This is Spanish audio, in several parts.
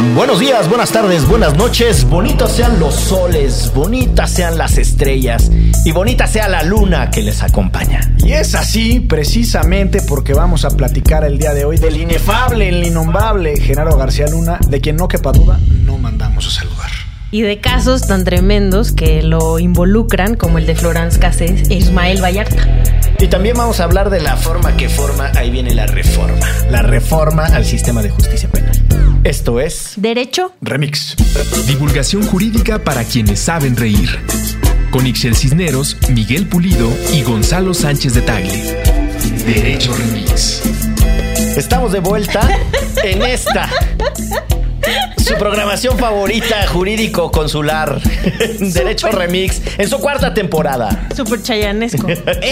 Buenos días, buenas tardes, buenas noches. Bonitos sean los soles, bonitas sean las estrellas y bonita sea la luna que les acompaña. Y es así precisamente porque vamos a platicar el día de hoy del inefable, el innombrable Genaro García Luna, de quien no quepa duda, no mandamos a saludar. Y de casos tan tremendos que lo involucran, como el de Florence Cassés e Ismael Vallarta. Y también vamos a hablar de la forma que forma, ahí viene la reforma, la reforma al sistema de justicia penal. Esto es Derecho Remix. Divulgación jurídica para quienes saben reír. Con Ixel Cisneros, Miguel Pulido y Gonzalo Sánchez de Tagle. Derecho Remix. Estamos de vuelta en esta. Su programación favorita jurídico consular. Derecho Remix en su cuarta temporada. Super chayanesco.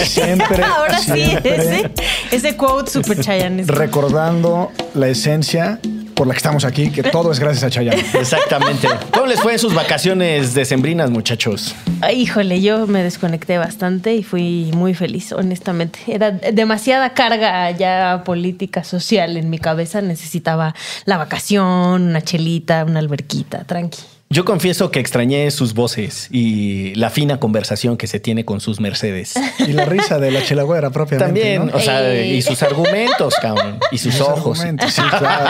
Siempre. Ahora sí, siempre ese, ese quote super chayanesco. Recordando la esencia por la que estamos aquí, que todo es gracias a Chayanne. Exactamente. ¿Cómo les fue en sus vacaciones decembrinas, muchachos? Ay, híjole, yo me desconecté bastante y fui muy feliz, honestamente. Era demasiada carga ya política, social en mi cabeza. Necesitaba la vacación, una chelita, una alberquita, tranqui. Yo confieso que extrañé sus voces y la fina conversación que se tiene con sus Mercedes. Y la risa de la chelagüera propiamente. También, ¿no? o sea, Ey. y sus argumentos, cabrón, y sus Sus ojos. argumentos, sí, claro.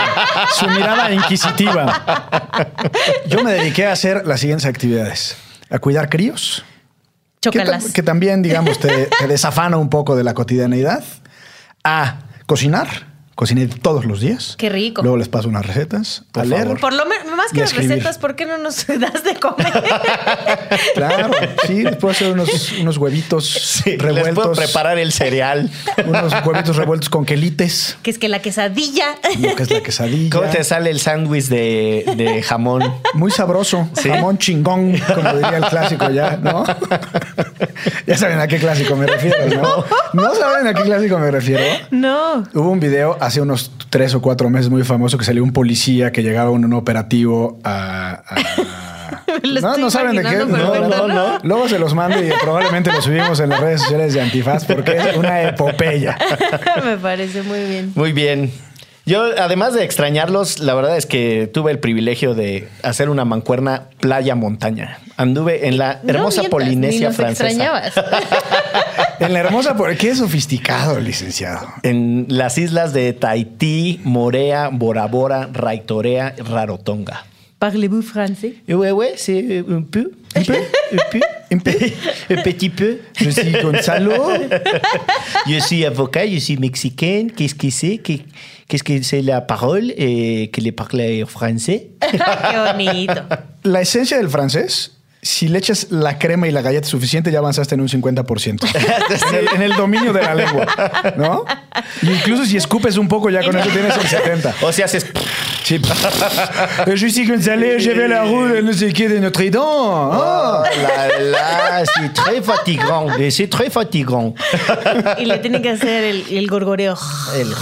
Su mirada inquisitiva. Yo me dediqué a hacer las siguientes actividades. A cuidar críos. Que, Chócalas. que también, digamos, te, te desafana un poco de la cotidianeidad. A cocinar. Cociné todos los días. Qué rico. Luego les paso unas recetas. Por a leer. favor. Por lo menos, más que las recetas, ¿por qué no nos das de comer? Claro, sí, les puedo hacer unos, unos huevitos Sí, les revueltos. puedo preparar el cereal. Unos huevitos revueltos con quelites. que es que la quesadilla. Lo que es la quesadilla. ¿Cómo te sale el sándwich de, de jamón? Muy sabroso. Sí. Jamón chingón, como diría el clásico ya, ¿no? ya saben a qué clásico me refiero, ¿no? ¿No saben a qué clásico me refiero? No. Hubo un video hace unos tres o cuatro meses muy famoso que salió un policía que llegaba a un operativo a... a- Lo no, no saben de qué. No, no, ¿no? no. Luego se los mando y probablemente lo subimos en las redes sociales de Antifaz porque es una epopeya. Me parece muy bien. Muy bien. Yo, además de extrañarlos, la verdad es que tuve el privilegio de hacer una mancuerna playa-montaña. Anduve en la No hermosa mientas, Polinesia ni nos francesa. extrañabas. En la hermosa... Qué sofisticado, licenciado. En las islas de Tahití, Morea, Bora Bora, Raitorea, Rarotonga. Parlez-vous français? Ouais, ouais, c'est un peu. Un peu. Un peu. Un peu. Un petit peu. Je suis Gonzalo. Je suis avocat, je suis mexicaine. Qu'est-ce que c'est? Que- Qu'est-ce que c'est la parole eh, que le parle français? Qué bonito. La esencia del francés, si le echas la crema y la galleta suficiente, ya avanzaste en un 50%. en, el, en el dominio de la lengua, ¿no? Y incluso si escupes un poco, ya con eso tienes el 70. O sea, haces. Sí. Je suis Gonzalo, je vais la rue de no sé qué de Notre Dame. Oh là là, c'est très fatigant. C'est très fatigant. Y le tienen que hacer el, el gorgoreo. El-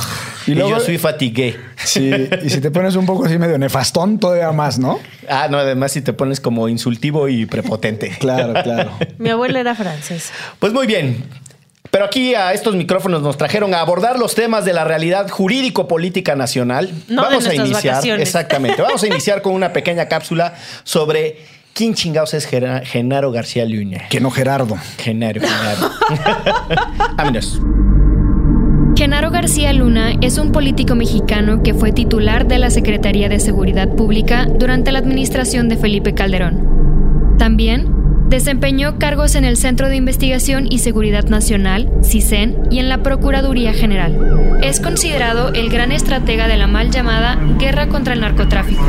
Y y luego- yo soy fatigué. Sí, y si te pones un poco así medio nefastón, todavía más, ¿no? Ah, no, además si te pones como insultivo y prepotente. Claro, claro. Mi abuela era francesa. Pues muy bien. Pero aquí a estos micrófonos nos trajeron a abordar los temas de la realidad jurídico-política nacional. No de Vamos a iniciar, vacaciones. exactamente. Vamos a iniciar con una pequeña cápsula sobre quién chingados es Gera- Genaro García Luna. Que no Gerardo. Genaro, Genaro. Vámonos. Genaro García Luna es un político mexicano que fue titular de la Secretaría de Seguridad Pública durante la administración de Felipe Calderón. También desempeñó cargos en el Centro de Investigación y Seguridad Nacional, CISEN, y en la Procuraduría General. Es considerado el gran estratega de la mal llamada Guerra contra el Narcotráfico.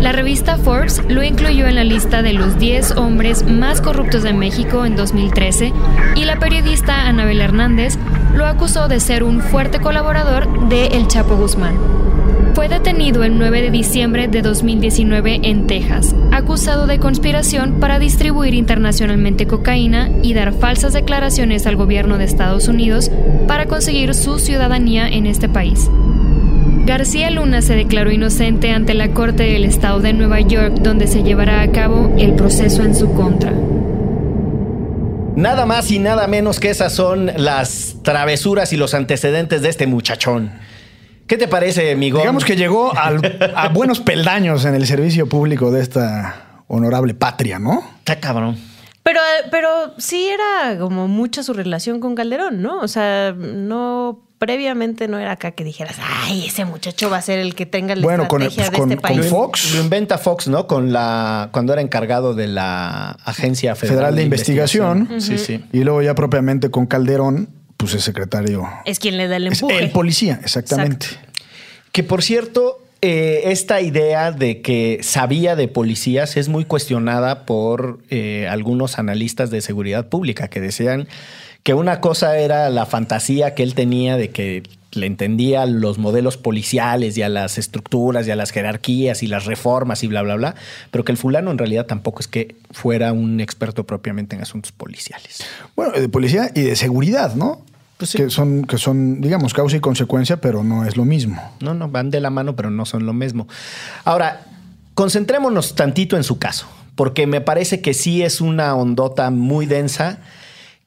La revista Forbes lo incluyó en la lista de los 10 hombres más corruptos de México en 2013 y la periodista Anabel Hernández lo acusó de ser un fuerte colaborador de El Chapo Guzmán. Fue detenido el 9 de diciembre de 2019 en Texas, acusado de conspiración para distribuir internacionalmente cocaína y dar falsas declaraciones al gobierno de Estados Unidos para conseguir su ciudadanía en este país. García Luna se declaró inocente ante la Corte del Estado de Nueva York, donde se llevará a cabo el proceso en su contra. Nada más y nada menos que esas son las travesuras y los antecedentes de este muchachón. ¿Qué te parece, amigo? Digamos que llegó al- a buenos peldaños en el servicio público de esta honorable patria, ¿no? Está cabrón. Pero, pero sí era como mucha su relación con Calderón, ¿no? O sea, no previamente no era acá que dijeras, ay, ese muchacho va a ser el que tenga la Bueno, con el- estrategia pues, con- de este con país. Fox. Lo inventa Fox, ¿no? Con la cuando era encargado de la Agencia Federal, Federal de Investigación. Sí, sí. Y luego ya propiamente con Calderón, pues es secretario. Es quien le da el Es empuje. el policía, exactamente. Que por cierto, eh, esta idea de que sabía de policías es muy cuestionada por eh, algunos analistas de seguridad pública que decían que una cosa era la fantasía que él tenía de que le entendía a los modelos policiales y a las estructuras y a las jerarquías y las reformas y bla, bla, bla, pero que el fulano en realidad tampoco es que fuera un experto propiamente en asuntos policiales. Bueno, de policía y de seguridad, ¿no? Pues sí. que, son, que son, digamos, causa y consecuencia, pero no es lo mismo. No, no, van de la mano, pero no son lo mismo. Ahora, concentrémonos tantito en su caso, porque me parece que sí es una ondota muy densa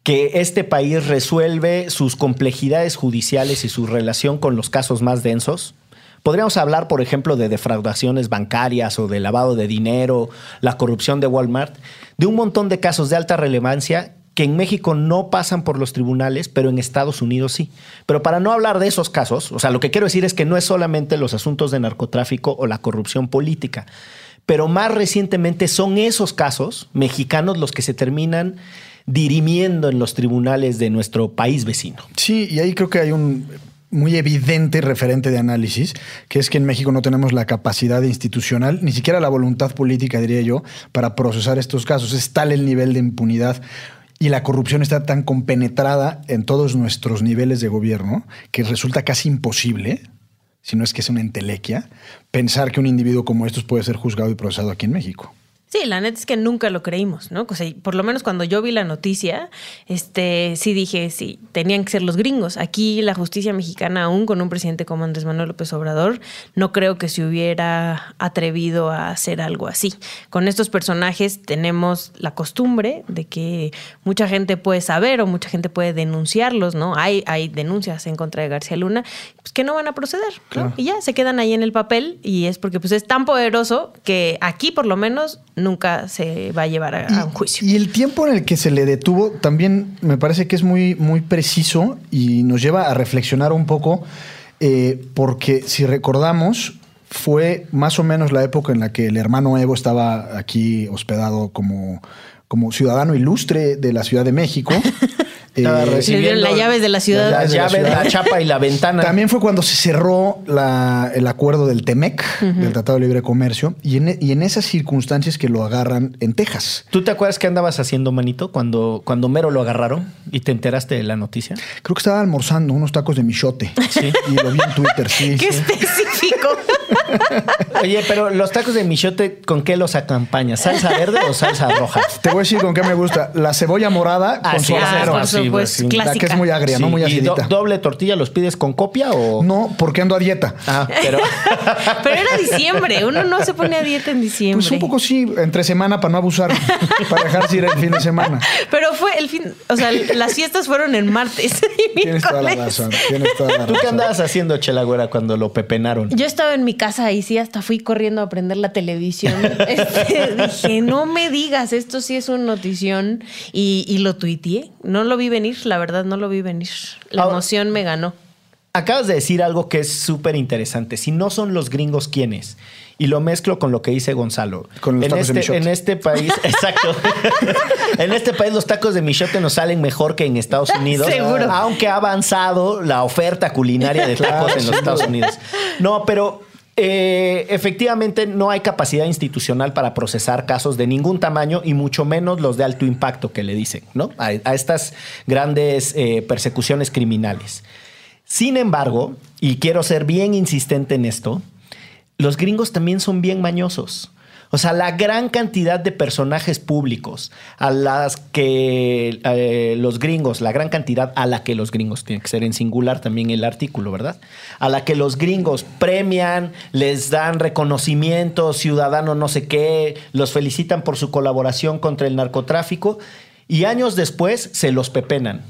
que este país resuelve sus complejidades judiciales y su relación con los casos más densos. Podríamos hablar, por ejemplo, de defraudaciones bancarias o de lavado de dinero, la corrupción de Walmart, de un montón de casos de alta relevancia que en México no pasan por los tribunales, pero en Estados Unidos sí. Pero para no hablar de esos casos, o sea, lo que quiero decir es que no es solamente los asuntos de narcotráfico o la corrupción política, pero más recientemente son esos casos mexicanos los que se terminan dirimiendo en los tribunales de nuestro país vecino. Sí, y ahí creo que hay un muy evidente referente de análisis, que es que en México no tenemos la capacidad institucional, ni siquiera la voluntad política, diría yo, para procesar estos casos. Es tal el nivel de impunidad y la corrupción está tan compenetrada en todos nuestros niveles de gobierno que resulta casi imposible, si no es que es una entelequia, pensar que un individuo como estos puede ser juzgado y procesado aquí en México. Sí, la neta es que nunca lo creímos, ¿no? O sea, por lo menos cuando yo vi la noticia, este, sí dije, sí, tenían que ser los gringos. Aquí la justicia mexicana, aún con un presidente como Andrés Manuel López Obrador, no creo que se hubiera atrevido a hacer algo así. Con estos personajes tenemos la costumbre de que mucha gente puede saber o mucha gente puede denunciarlos, ¿no? Hay, hay denuncias en contra de García Luna, pues que no van a proceder, ¿no? Y ya se quedan ahí en el papel y es porque pues es tan poderoso que aquí por lo menos nunca se va a llevar a, a un juicio. Y el tiempo en el que se le detuvo también me parece que es muy, muy preciso y nos lleva a reflexionar un poco, eh, porque si recordamos, fue más o menos la época en la que el hermano Evo estaba aquí hospedado como, como ciudadano ilustre de la Ciudad de México. Estaba Eh, Le dieron las llaves de la ciudad. Las de la llaves, ciudad. la chapa y la ventana. También fue cuando se cerró la- el acuerdo del TEMEC, del Tratado de Libre Comercio, y en, y en esas circunstancias que lo agarran en Texas. ¿Tú te acuerdas qué andabas haciendo, manito, cuando, cuando Mero lo agarraron y te enteraste de la noticia? Creo que estaba almorzando unos tacos de michote. Sí. Y lo vi en Twitter, sí. ¡Qué sí. específico! Oye, pero los tacos de michote, ¿con qué los acompañas? ¿Salsa verde o salsa roja? Te voy a decir con qué me gusta. La cebolla morada con Ah, sí, suadero. por ah, sí, supuesto, pues, sí. La que es muy agria, no muy ¿Y do- acidita. doble tortilla los pides con copia o...? No, porque ando a dieta. Ah, pero... Pero era diciembre, uno no se pone a dieta en diciembre. Pues un poco sí, entre semana para no abusar, para dejarse ir el fin de semana. Pero fue el fin, o sea, las fiestas fueron en martes y Tienes toda la razón. Tienes toda la ¿Tú qué razón. andabas haciendo, Chelagüera, cuando lo pepenaron? Yo estaba en mi casa y sí, hasta fui corriendo a prender la televisión. Este, dije, no me digas, esto sí es un notición. Y, y lo tuiteé. No lo vi venir, la verdad, no lo vi venir. La Ahora- emoción me ganó. Acabas de decir algo que es súper interesante. Si no son los gringos, ¿quiénes? Y lo mezclo con lo que dice Gonzalo. Con los en, tacos de este, michote. en este país, exacto. en este país los tacos de michote nos salen mejor que en Estados Unidos. Seguro. Aunque ha avanzado la oferta culinaria de tacos en los Estados Unidos. No, pero eh, efectivamente no hay capacidad institucional para procesar casos de ningún tamaño y mucho menos los de alto impacto que le dicen, ¿no? A, estas grandes eh, persecuciones criminales. Sin embargo, y quiero ser bien insistente en esto, los gringos también son bien mañosos. O sea, la gran cantidad de personajes públicos a las que eh, los gringos, la gran cantidad a la que los gringos, tiene que ser en singular también el artículo, ¿verdad? A la que los gringos premian, les dan reconocimiento, ciudadano no sé qué, los felicitan por su colaboración contra el narcotráfico. Y años después se los pepenan.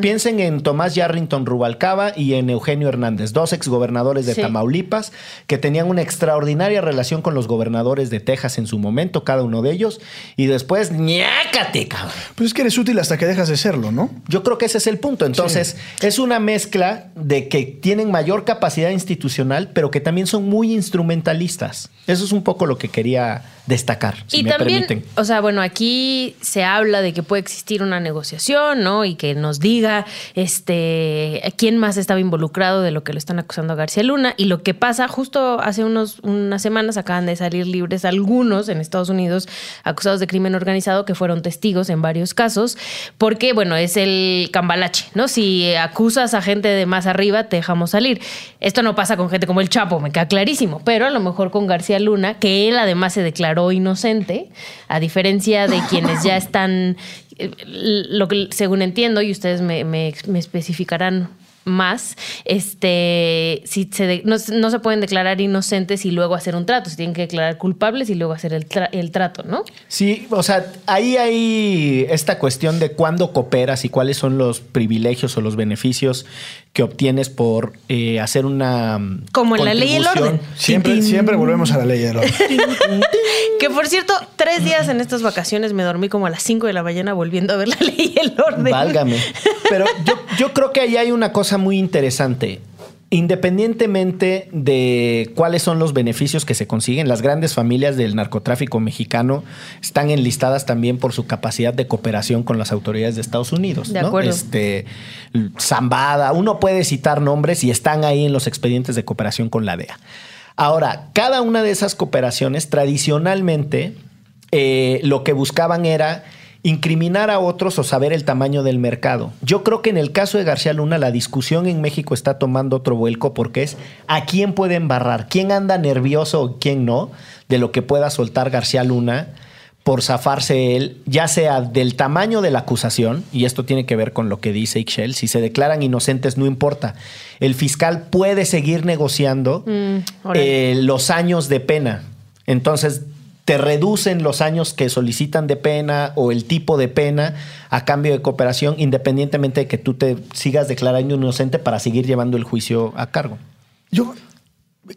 Piensen en Tomás Yarrington Rubalcaba y en Eugenio Hernández, dos exgobernadores de Sí. Tamaulipas que tenían una extraordinaria relación con los gobernadores de Texas en su momento, cada uno de ellos, y después, ñácate, cabrón. Pues es que eres útil hasta que dejas de serlo, ¿no? Yo creo que ese es el punto. Entonces, es una mezcla de que tienen mayor capacidad institucional, pero que también son muy instrumentalistas. Eso es un poco lo que quería destacar, si y me también, permiten. o sea, bueno, aquí se habla de que puede existir una negociación, ¿no? Y que nos diga este quién más estaba involucrado de lo que lo están acusando a García Luna. Y lo que pasa, justo hace unos, unas semanas acaban de salir libres algunos en Estados Unidos acusados de crimen organizado que fueron testigos en varios casos, porque, bueno, es el cambalache, ¿no? Si acusas a gente de más arriba, te dejamos salir. Esto no pasa con gente como el Chapo, me queda clarísimo, pero a lo mejor con García Luna, que él además se declaró inocente, a diferencia de quienes ya están, lo que según entiendo, y ustedes me, me- especificarán más, este, si se no, no se pueden declarar inocentes y luego hacer un trato, se tienen que declarar culpables y luego hacer el, el trato, ¿no? Sí, o sea, ahí hay esta cuestión de cuándo cooperas y cuáles son los privilegios o los beneficios que obtienes por eh, hacer una mm, Como en la ley y el orden. Siempre, Tin, tin. siempre volvemos a la ley. ¿no? Que por cierto, tres días en estas vacaciones me dormí como a las 5 de la mañana volviendo a ver la ley y el orden. Válgame. Pero yo, yo creo que ahí hay una cosa muy interesante. Independientemente de cuáles son los beneficios que se consiguen, las grandes familias del narcotráfico mexicano están enlistadas también por su capacidad de cooperación con las autoridades de Estados Unidos. De ¿no? acuerdo. Este, Zambada, uno puede citar nombres y están ahí en los expedientes de cooperación con la DEA. Ahora, cada una de esas cooperaciones tradicionalmente eh, lo que buscaban era incriminar a otros o saber el tamaño del mercado. Yo creo que en el caso de García Luna la discusión en México está tomando otro vuelco porque es a quién puede embarrar, quién anda nervioso o quién no de lo que pueda soltar García Luna por zafarse él, ya sea del tamaño de la acusación, y esto tiene que ver con lo que dice Ixchel, si se declaran inocentes no importa, el fiscal puede seguir negociando Mm, eh, los años de pena. Entonces, te reducen los años que solicitan de pena o el tipo de pena a cambio de cooperación, independientemente de que tú te sigas declarando inocente para seguir llevando el juicio a cargo. Yo,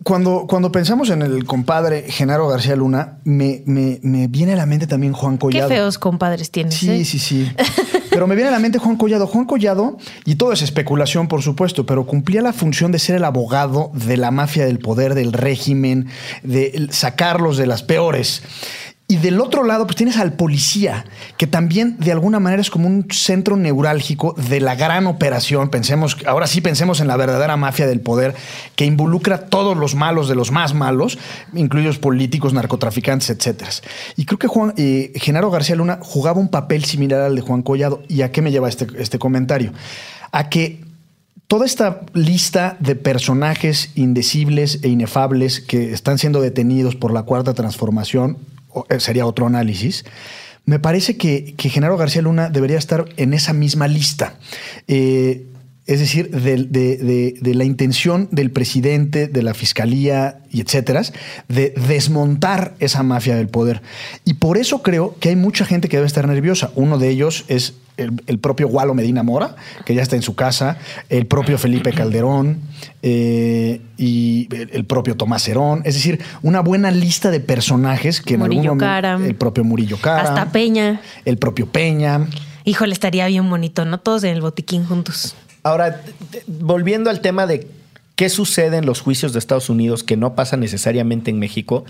cuando, cuando pensamos en el compadre Genaro García Luna, me, me- me viene a la mente también Juan Qué Collado. feos compadres tienes. Sí, ¿eh? sí, sí. Pero me viene a la mente Juan Collado. Juan Collado, y todo es especulación, por supuesto, pero cumplía la función de ser el abogado de la mafia del poder, del régimen, de sacarlos de las peores. Y del otro lado, pues tienes al policía, que también de alguna manera es como un centro neurálgico de la gran operación. Pensemos, ahora sí pensemos en la verdadera mafia del poder, que involucra a todos los malos de los más malos, incluidos políticos, narcotraficantes, etcétera. Y creo que Juan, eh, Genaro García Luna jugaba un papel similar al de Juan Collado. ¿Y a qué me lleva este, este comentario? A que toda esta lista de personajes indecibles e inefables que están siendo detenidos por la cuarta transformación, sería otro análisis, me parece que, que Genaro García Luna debería estar en esa misma lista. Eh, es decir, de, de- de la intención del presidente, de la fiscalía y etcétera, de desmontar esa mafia del poder. Y por eso creo que hay mucha gente que debe estar nerviosa. Uno de ellos es el, el propio Gualo Medina Mora, que ya está en su casa, el propio Felipe Calderón eh, y el, el propio Tomás Herón. Es decir, una buena lista de personajes que en Murillo algún momento. Cara. El propio Murillo Cara. Hasta Peña. El propio Peña. Híjole, estaría bien bonito, ¿no? Todos en el botiquín juntos. Ahora, volviendo al tema de qué sucede en los juicios de Estados Unidos que no pasa necesariamente en México.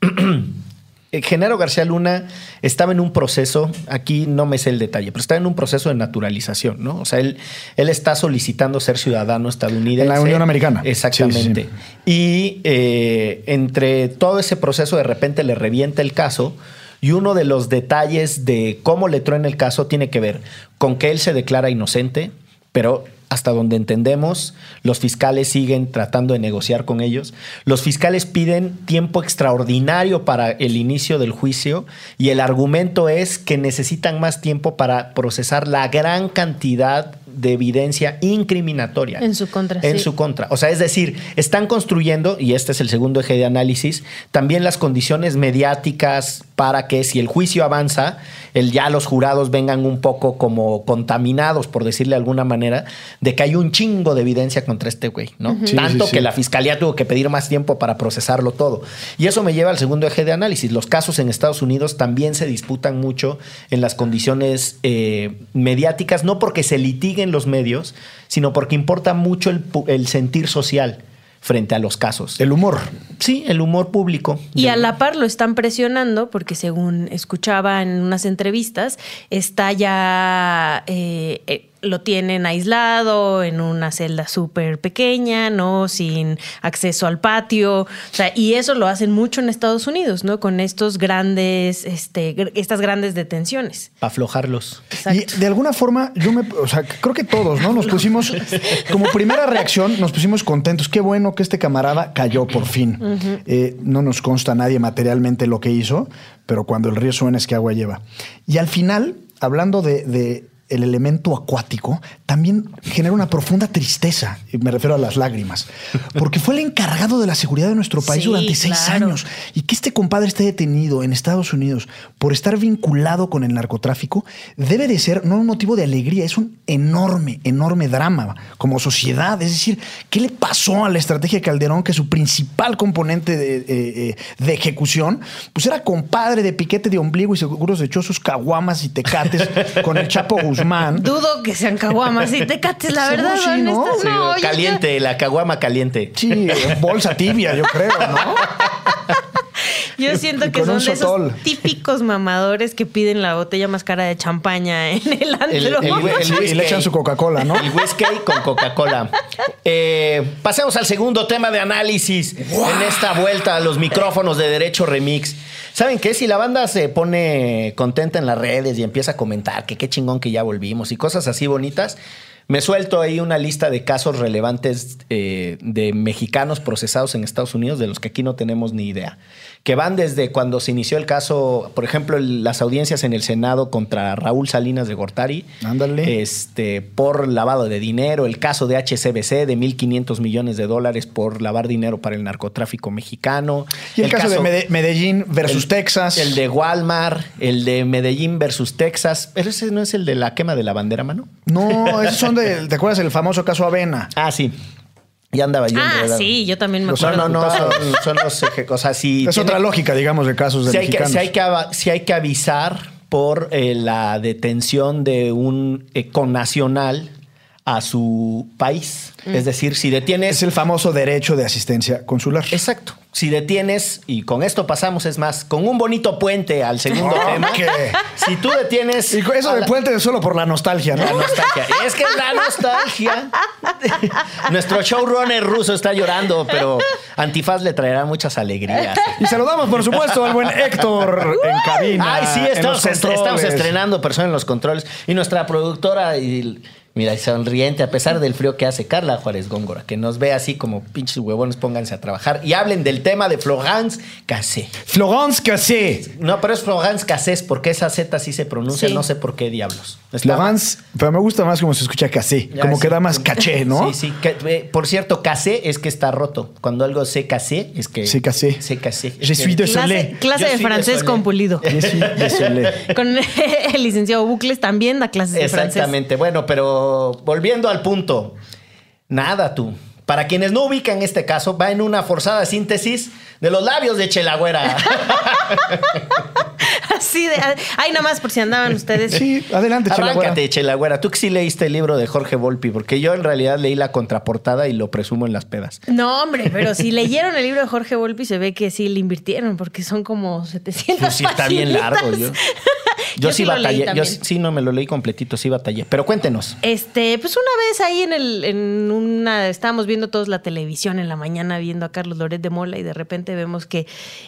eh, Genaro García Luna estaba en un proceso, aquí no me sé el detalle, pero estaba en un proceso de naturalización, ¿no? O sea, él, él está solicitando ser ciudadano estadounidense. En la Unión Americana. Exactamente. Sí, Y eh, entre todo ese proceso, de repente le revienta el caso. Y uno de los detalles de cómo le truena el caso tiene que ver con que él se declara inocente, pero hasta donde entendemos, los fiscales siguen tratando de negociar con ellos. Los fiscales piden tiempo extraordinario para el inicio del juicio y el argumento es que necesitan más tiempo para procesar la gran cantidad de evidencia incriminatoria. En su contra, En sí. su contra. O sea, es decir, están construyendo, y este es el segundo eje de análisis, también las condiciones mediáticas para que si el juicio avanza, el, ya los jurados vengan un poco como contaminados, por decirle de alguna manera, de que hay un chingo de evidencia contra este güey, ¿no? Sí, Tanto sí, sí. que la fiscalía tuvo que pedir más tiempo para procesarlo todo. Y eso me lleva al segundo eje de análisis. Los casos en Estados Unidos también se disputan mucho en las condiciones eh, mediáticas, no porque se litiguen los medios, sino porque importa mucho el, pu- el sentir social frente a los casos. El humor. sí, el humor público. Y a la par lo están presionando porque según escuchaba en unas entrevistas, está ya, eh, eh, lo tienen aislado en una celda súper pequeña, ¿no? Sin acceso al patio. O sea, y eso lo hacen mucho en Estados Unidos, ¿no? Con estos grandes, este, estas grandes detenciones. Para aflojarlos. Exacto. Y de alguna forma, yo me, o sea, creo que todos, ¿no? Nos pusimos, como primera reacción, nos pusimos contentos. Qué bueno que este camarada cayó por fin. Eh, no nos consta a nadie materialmente lo que hizo, pero cuando el río suena es que agua lleva. Y al final, hablando de, de el elemento acuático, también genera una profunda tristeza, y me refiero a las lágrimas, porque fue el encargado de la seguridad de nuestro país Sí, durante seis claro. años. Y que este compadre esté detenido en Estados Unidos por estar vinculado con el narcotráfico debe de ser no un motivo de alegría, es un enorme, enorme drama como sociedad. Es decir, ¿qué le pasó a la estrategia de Calderón que su principal componente de, eh, eh, de ejecución pues era compadre de piquete de ombligo y seguro se echó sus caguamas y tecates con el Chapo Guzmán? Dudo que sean caguamas y tecates, la verdad. sí, ¿no? no, yo- caliente, la caguama caliente. Sí, bolsa tibia, yo creo, ¿no? Yo siento que son de esos típicos mamadores que piden la botella más cara de champaña en el antro. El- el- Y, y le echan su Coca-Cola, ¿no? El whisky con Coca-Cola. Eh, pasemos al segundo tema de análisis en esta vuelta a los micrófonos de Derecho Remix. ¿Saben qué? Si la banda se pone contenta en las redes y empieza a comentar que qué chingón que ya volvimos y cosas así bonitas, me suelto ahí una lista de casos relevantes eh, de mexicanos procesados en Estados Unidos de los que aquí no tenemos ni idea. Que van desde cuando se inició el caso, por ejemplo, el- las audiencias en el Senado contra Raúl Salinas de Gortari Ándale. este, por lavado de dinero, el caso de HCBC de 1.500 millones de dólares por lavar dinero para el narcotráfico mexicano. Y el, caso, de Mede- Medellín versus el- Texas. El de Walmart, el de Medellín versus Texas. ¿Pero ese no es el de la quema de la bandera, mano? No, esos son de. ¿Te acuerdas del famoso caso Avena? Ah, sí. Ya andaba yo Ah, enredado. sí, yo también me Los No, acuerdo. no, no, son, son los eje- o sea, si es tiene- otra lógica, digamos, de casos de si hay, que, mexicanos. si hay que si hay que avisar por eh, la detención de un eh, connacional a su país. Es decir, si detienes... Es el famoso derecho de asistencia consular. Exacto. Si detienes, y con esto pasamos, es más, con un bonito puente al segundo tema. Si tú detienes. Y eso de la- puente es solo por la nostalgia, ¿no? La nostalgia. Es que la nostalgia. Nuestro showrunner ruso está llorando, pero Antifaz le traerá muchas alegrías. Y saludamos, por supuesto, al buen Héctor en cabina. Ay, sí, estamos, est- estamos estrenando persona en los controles. Y nuestra productora, y, mira, y sonriente, a pesar del frío que hace, Carla Juárez Góngora, que nos ve así como pinches huevones, pónganse a trabajar y hablen del tema de Florence Cassé. Florence Cassé. No, pero es Florence Cassés, porque esa Z sí se pronuncia, Sí. no sé por qué diablos. Está- Florence, pero me gusta más como se escucha Cassé. Ya, Como sí. que da más caché, ¿no? Sí, sí. que- eh, por cierto, cassé es que está roto. Cuando algo se cassé, es que. Se cassé. Se cassé. Je suis désolé. Clase, clase de francés con pulido. Je suis désolé. Con el licenciado Bucles también da clases de francés. Exactamente. Bueno, pero volviendo al punto. Nada, tú. Para quienes no ubican este caso, va en una forzada síntesis de los labios de Chelagüera. Así de. Ay, nada más por si andaban ustedes. Sí, adelante, Chelagüera. Arráncate, Chelagüera. Tú que sí leíste el libro de Jorge Volpi, porque yo en realidad leí la contraportada y lo presumo en las pedas. No, hombre, pero si leyeron el libro de Jorge Volpi, se ve que sí le invirtieron, porque son como 700 Pues sí, está bien largo. Yo, yo, sí, leí batallé. Yo sí, sí, no me lo leí completito, sí batallé. Pero cuéntenos. Este, pues una vez ahí en el, en una, estábamos viendo todos la televisión en la mañana, viendo a Carlos Loret de Mola, y de repente vemos que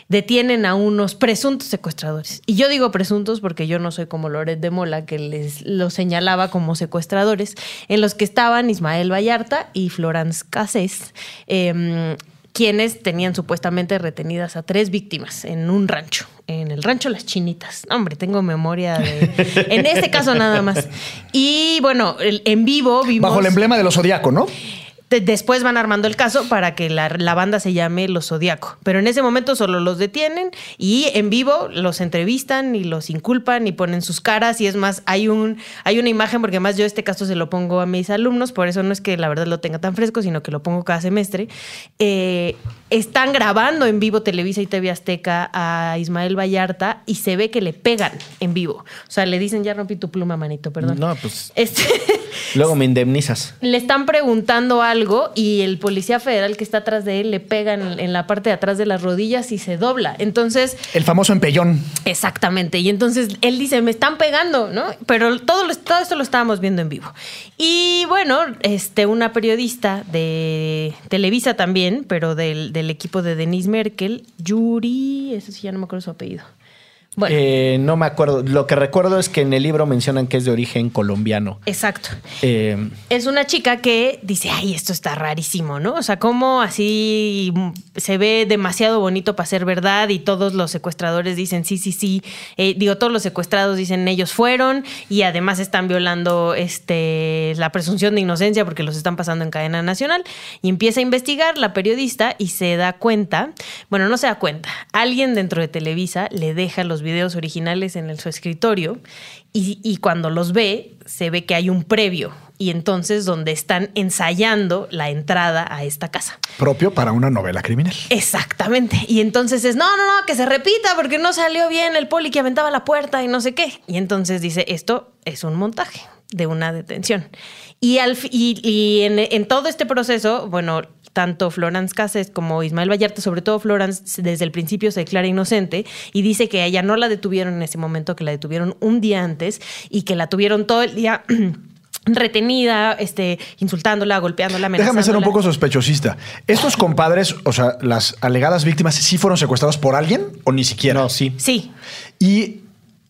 detienen a unos presuntos secuestradores. Y yo digo presuntos porque yo no soy como Loret de Mola, que les lo señalaba como secuestradores, en los que estaban Ismael Vallarta y Florence Cassés. em, quienes tenían supuestamente retenidas a tres víctimas en un rancho, en el rancho Las Chinitas. Hombre, tengo memoria de... en este caso nada más. Y bueno, en vivo vimos... Bajo el emblema de los Zodíaco, ¿no? Después van armando el caso para que la, banda se llame Los Zodíaco. Pero en ese momento solo los detienen y en vivo los entrevistan y los inculpan y ponen sus caras. Y es más, hay, un, hay una imagen, porque además yo este caso se lo pongo a mis alumnos, por eso no es que la verdad lo tenga tan fresco, sino que lo pongo cada semestre. Eh, están grabando en vivo Televisa y TV Azteca a Ismael Vallarta y se ve que le pegan en vivo. O sea, le dicen, ya rompí tu pluma, manito, perdón. No, pues. Este, luego me indemnizas. Le están preguntando algo y el policía federal que está atrás de él le pega en, la parte de atrás de las rodillas y se dobla. Entonces. El famoso empellón. Exactamente. Y entonces él dice, me están pegando, ¿no? Pero todo, todo esto lo estábamos viendo en vivo. Y bueno, este, una periodista de Televisa también, pero del del equipo de Denise Merkel, Yuri, eso sí ya no me acuerdo su apellido. Eh, no me acuerdo. Lo que recuerdo es que en el libro mencionan que es de origen colombiano. Exacto. Eh, es una chica que dice, ay, esto está rarísimo, ¿no? O sea, como así se ve demasiado bonito para ser verdad y todos los secuestradores dicen, sí, sí, sí. Eh, digo, todos los secuestrados dicen, ellos fueron y además están violando este, la presunción de inocencia porque los están pasando en cadena nacional. Y empieza a investigar la periodista y se da cuenta, bueno, no se da cuenta, alguien dentro de Televisa le deja los videos originales en el, su escritorio y, cuando los ve, se ve que hay un previo y entonces donde están ensayando la entrada a esta casa. Propio para una novela criminal. Exactamente. Y entonces es, no, no, no, que se repita porque no salió bien el poli que aventaba la puerta y no sé qué. Y entonces dice, esto es un montaje de una detención. Y, al, y, en, en, todo este proceso, bueno, tanto Florence Cassés como Ismael Vallarta, sobre todo Florence, desde el principio se declara inocente y dice que a ella no la detuvieron en ese momento, que la detuvieron un día antes y que la tuvieron todo el día. retenida, este, insultándola, golpeándola, Déjame ser un poco sospechosista. ¿Estos compadres, o sea, las alegadas víctimas, sí fueron secuestrados por alguien o ni siquiera? No, sí. Sí. Y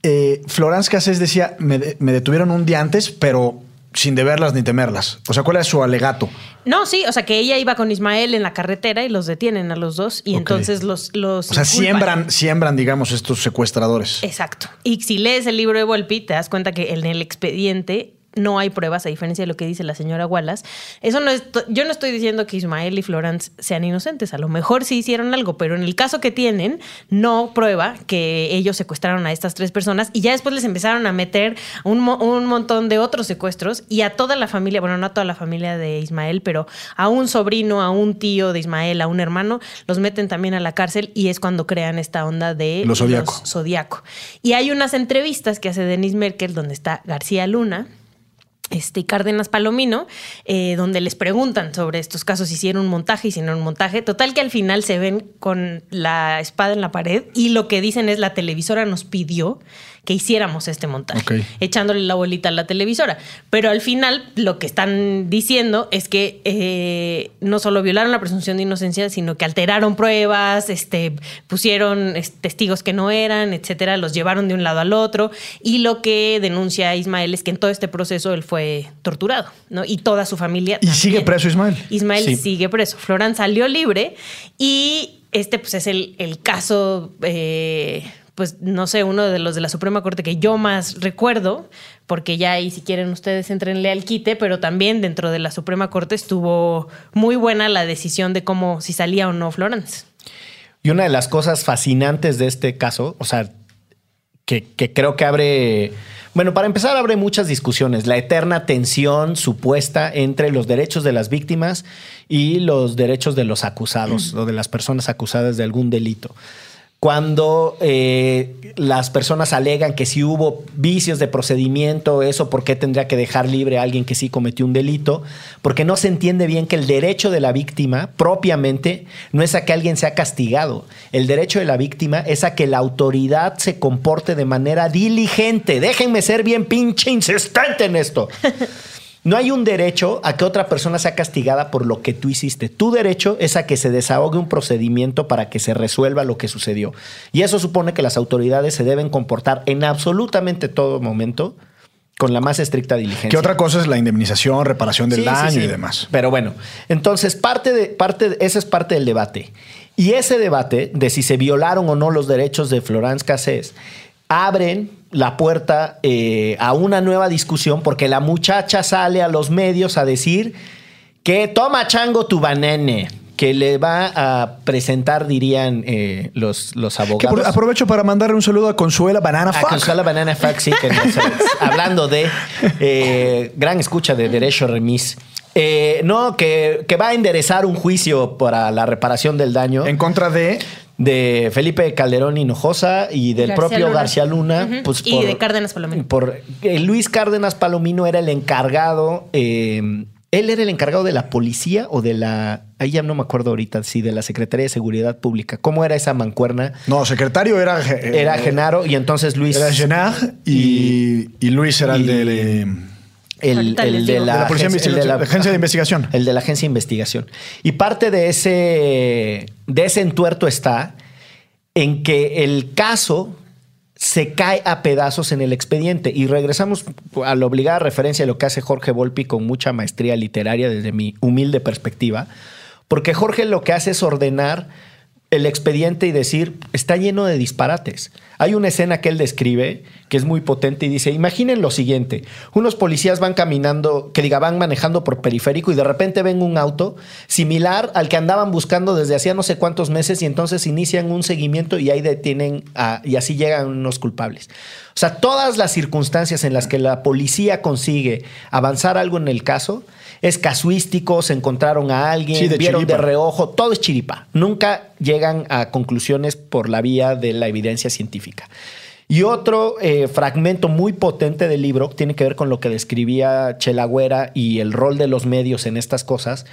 eh, Florence Cassés decía, me, me detuvieron un día antes, pero sin deberlas ni temerlas. O sea, ¿cuál es su alegato? No, sí, o sea, que ella iba con Ismael en la carretera y los detienen a los dos y entonces los, los... O sea, siembran, siembran, digamos, estos secuestradores. Exacto. Y si lees el libro de Volpi, te das cuenta que en el expediente no hay pruebas, a diferencia de lo que dice la señora Wallace. Eso no es, yo no estoy diciendo que Ismael y Florence sean inocentes, a lo mejor sí hicieron algo, pero en el caso que tienen, no prueba que ellos secuestraron a estas tres personas y ya después les empezaron a meter un, un montón de otros secuestros y a toda la familia, bueno, no a toda la familia de Ismael, pero a un sobrino, a un tío de Ismael, a un hermano, los meten también a la cárcel y es cuando crean esta onda de los zodiaco. zodiaco. Y hay unas entrevistas que hace Denise Merkel donde está García Luna este, Cárdenas Palomino, eh, donde les preguntan sobre estos casos, si hicieron un montaje, hicieron un montaje. Total que al final se ven con la espada en la pared y lo que dicen es la televisora nos pidió que hiciéramos este montaje, echándole la bolita a la televisora. Pero al final lo que están diciendo es que eh, no solo violaron la presunción de inocencia, sino que alteraron pruebas, este, pusieron testigos que no eran, etcétera, los llevaron de un lado al otro. Y lo que denuncia Ismael es que en todo este proceso él fue torturado, ¿no? Y toda su familia. ¿Y sigue preso Ismael? Ismael sigue preso. Florán salió libre y este pues es el, el caso eh, pues no sé, uno de los de la Suprema Corte que yo más recuerdo, porque ya ahí si quieren ustedes entrenle al quite, pero también dentro de la Suprema Corte estuvo muy buena la decisión de cómo si salía o no Florence. Y una de las cosas fascinantes de este caso, o sea, que, que creo que abre, bueno, para empezar abre muchas discusiones, la eterna tensión supuesta entre los derechos de las víctimas y los derechos de los acusados o de las personas acusadas de algún delito cuando eh, las personas alegan que si hubo vicios de procedimiento, eso por qué tendría que dejar libre a alguien que sí cometió un delito, porque no se entiende bien que el derecho de la víctima propiamente no es a que alguien sea castigado, el derecho de la víctima es a que la autoridad se comporte de manera diligente. Déjenme ser bien pinche insistente en esto. No hay un derecho a que otra persona sea castigada por lo que tú hiciste. Tu derecho es a que se desahogue un procedimiento para que se resuelva lo que sucedió. Y eso supone que las autoridades se deben comportar en absolutamente todo momento con la más estricta diligencia. Que otra cosa es la indemnización, reparación del Sí, daño sí. y demás. Pero bueno, entonces parte de, parte de- esa es parte del debate. Y ese debate de si se violaron o no los derechos de Florence Cassés abren la puerta eh, a una nueva discusión porque la muchacha sale a los medios a decir que toma chango tu banane, que le va a presentar, dirían eh, los, los Que abogados. por- aprovecho para mandarle un saludo a Consuela Banana A Fuck. Consuela Banana Fuck, sí, que nos- hablando de eh, gran escucha de Derecho Remis. Eh, no, que, que va a enderezar un juicio para la reparación del daño En contra de. De Felipe Calderón Hinojosa y del García propio Luna. García Luna. Pues, Y de Cárdenas Palomino. Por, eh, Luis Cárdenas Palomino era el encargado. eh, él era el encargado de la policía o de la. Ahí ya no me acuerdo ahorita, sí, de la Secretaría de Seguridad Pública. ¿Cómo era esa mancuerna? No, secretario era. eh, Era Genaro y entonces Luis. Era Genard y, y Luis era el y- de El, el de digo. la, la Policía agencia- el Investigación- de la- la Agencia de Investigación. El de la agencia de investigación. Y parte de ese, de ese entuerto está en que el caso se cae a pedazos en el expediente. Y regresamos a la obligada referencia de lo que hace Jorge Volpi con mucha maestría literaria desde mi humilde perspectiva. Porque Jorge lo que hace es ordenar el expediente y decir, está lleno de disparates. Hay una escena que él describe que es muy potente y dice, imaginen lo siguiente, unos policías van caminando, que diga, van manejando por periférico y de repente ven un auto similar al que andaban buscando desde hacía no sé cuántos meses y entonces inician un seguimiento y ahí detienen a- y así llegan unos culpables. O sea, todas las circunstancias en las que la policía consigue avanzar algo en el caso es casuístico, se encontraron a alguien, Sí, de vieron de reojo, todo es chiripa. Nunca llegan a conclusiones por la vía de la evidencia científica. Y otro eh, fragmento muy potente del libro tiene que ver con lo que describía Chelagüera y el rol de los medios en estas cosas.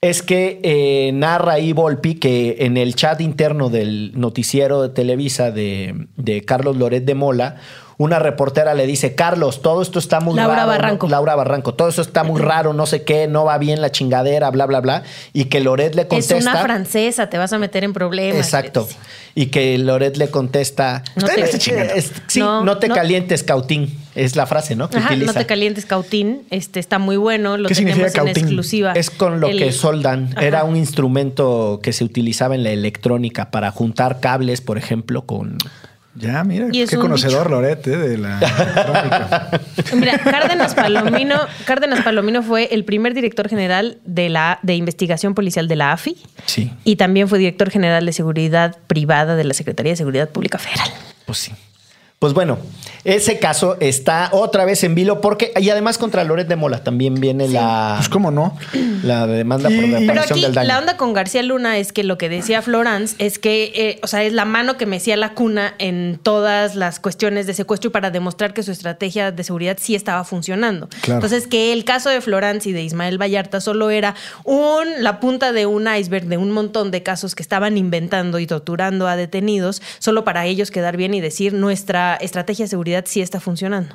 Es que eh, narra ahí Volpi que en el chat interno del noticiero de Televisa de, de Carlos Loret de Mola, una reportera le dice, Carlos, todo esto está muy Laura raro. ¿no? Barranco. Laura Barranco, todo eso está muy raro, no sé qué, no va bien la chingadera, bla, bla, bla. Y que Loret le contesta. Es una francesa, te vas a meter en problemas. Exacto. Y que Loret le contesta. No "Eh, te- eh, es- sí, no, No, te calientes, Cautín. Es la frase, ¿no? Que Ajá, utiliza. no te calientes, Cautín. Este está muy bueno. Lo ¿Qué tenemos significa en Cautín? exclusiva. Es con lo El- que soldan. Ajá. Era un instrumento que se utilizaba en la electrónica para juntar cables, por ejemplo, con. Ya, mira, Y es qué conocedor Loret eh, de la. Mira, Cárdenas Palomino, Cárdenas Palomino fue el primer director general de la de investigación policial de la AFI Sí. y también fue director general de seguridad privada de la Secretaría de Seguridad Pública Federal. Pues sí. Pues bueno, ese caso está otra vez en vilo porque, y además contra Loret de Mola también viene la, Pues cómo no. la demanda por reparación Pero aquí del daño. la onda con García Luna es que lo que decía Florence es que, eh, o sea, es la mano que mecía la cuna en todas las cuestiones de secuestro y para demostrar que su estrategia de seguridad sí estaba funcionando. Claro. Entonces, que el caso de Florence y de Ismael Vallarta solo era un, la punta de un iceberg de un montón de casos que estaban inventando y torturando a detenidos, solo para ellos quedar bien y decir nuestra estrategia de seguridad sí está funcionando.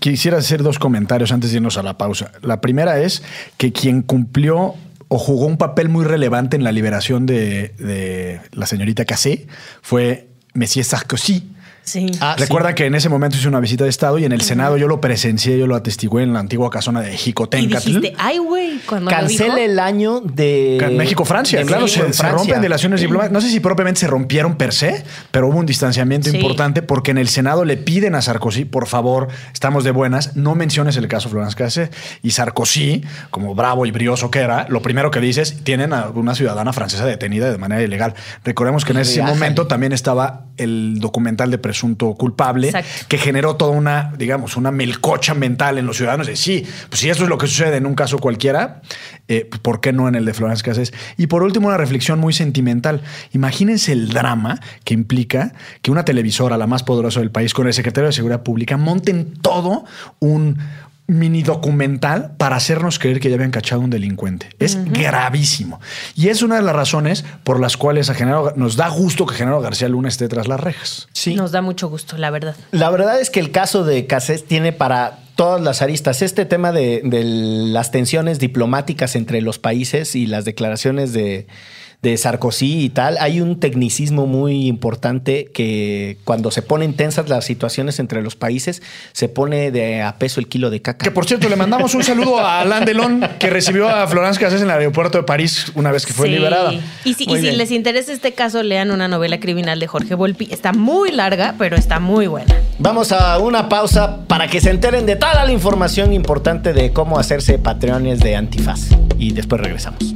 Quisiera hacer dos comentarios antes de irnos a la pausa. La primera es que quien cumplió o jugó un papel muy relevante en la liberación de, de la señorita Cassé fue Messier Sarkozy. Sí. Ah, sí. Recuerda que en ese momento hice una visita de Estado y en el Senado yo lo presencié, yo lo atestigué en la antigua casona de y Jicotencatl. dijiste, ay, güey, cuando lo dijo. Cancela el año de México-Francia, claro, México se, en se Francia. rompen relaciones diplomáticas. No sé si propiamente se rompieron per se, pero hubo un distanciamiento Sí. importante porque en el Senado le piden a Sarkozy, por favor, estamos de buenas, no menciones el caso Florence Cassé. Y Sarkozy, como bravo y brioso que era, lo primero que dice es, tienen a una ciudadana francesa detenida de manera ilegal. Recordemos que en ese momento también estaba el documental de presunto culpable, Exacto. que generó toda una, digamos, una melcocha mental en los ciudadanos de sí, pues si esto es lo que sucede en un caso cualquiera, eh, pues, ¿por qué no en el de Florence Cassés? Y por último, una reflexión muy sentimental. Imagínense el drama que implica que una televisora, la más poderosa del país, con el secretario de Seguridad Pública, monten todo un mini documental para hacernos creer que ya habían cachado a un delincuente. Es gravísimo. Y es una de las razones por las cuales a Genaro, nos da gusto que Genaro García Luna esté tras las rejas. Sí. Nos da mucho gusto, la verdad. La verdad es que el caso de Cassés tiene para todas las aristas. Este tema de, de las tensiones diplomáticas entre los países y las declaraciones de, de Sarkozy y tal, hay un tecnicismo muy importante que cuando se ponen tensas las situaciones entre los países, se pone de a peso el kilo de caca. Que por cierto, le mandamos un saludo a Alain Delon, que recibió a Florence Cassés en el aeropuerto de París una vez que fue Sí. liberada. Y si, y si les interesa este caso, lean una novela criminal de Jorge Volpi. Está muy larga, pero está muy buena. Vamos a una pausa para que se enteren de toda la información importante de cómo hacerse patreones de Antifaz. Y después regresamos.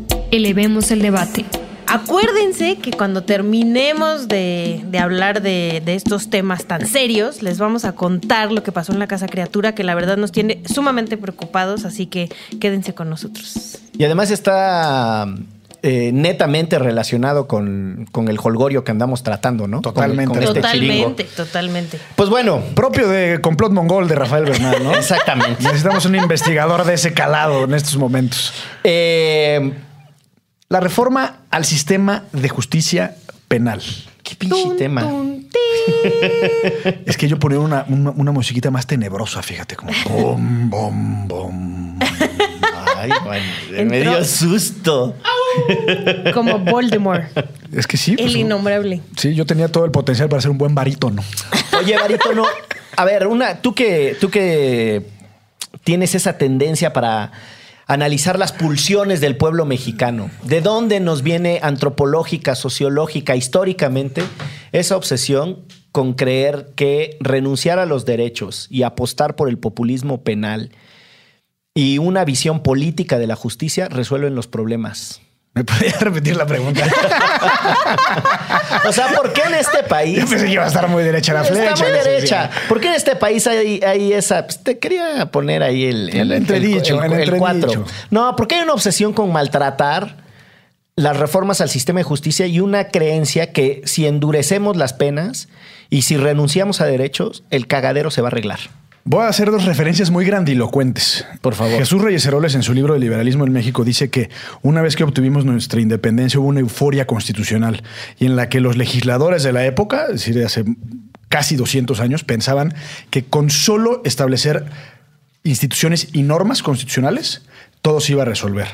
Elevemos el debate. Acuérdense que cuando terminemos de, de hablar de, de estos temas tan serios, les vamos a contar lo que pasó en la Casa Criatura, que la verdad nos tiene sumamente preocupados, así que quédense con nosotros. Y además está eh, netamente relacionado con, con el holgorio que andamos tratando, ¿no? Totalmente. con este chiringo. totalmente, totalmente. Pues bueno, Propio de complot mongol de Rafael Bernal, ¿no? exactamente. Necesitamos un investigador de ese calado en estos momentos. Eh, La reforma al sistema de justicia penal. qué pinche Tun, tema. tun. Es que yo ponía una, una, una musiquita más tenebrosa, fíjate, como bom, bom, bom. Ay, man, me dio susto. Como Voldemort, Es que sí. pues, el innombrable. sí, yo tenía todo el potencial para ser un buen barítono. Oye, Barítono, a ver, una, tú que, tú que tienes esa tendencia para analizar las pulsiones del pueblo mexicano, ¿de dónde nos viene antropológica, sociológica, históricamente esa obsesión con creer que renunciar a los derechos y apostar por el populismo penal y una visión política de la justicia resuelven los problemas? ¿Me podría repetir la pregunta? O sea, ¿por qué en este país Yo pensé que iba a estar muy derecha la flecha. Está muy sí. derecha. ¿Por qué en este país hay, hay esa? pues, te quería poner ahí el, El entredicho, el entredicho. cuatro. No, porque hay una obsesión con maltratar las reformas al sistema de justicia y una creencia que si endurecemos las penas y si renunciamos a derechos, el cagadero se va a arreglar. Voy a hacer dos referencias muy grandilocuentes. Por favor. Jesús Reyes Heroles en su libro de Liberalismo en México dice que una vez que obtuvimos nuestra independencia hubo una euforia constitucional y en la que los legisladores de la época, es decir, de hace casi 200 años, pensaban que con solo establecer instituciones y normas constitucionales todo se iba a resolver.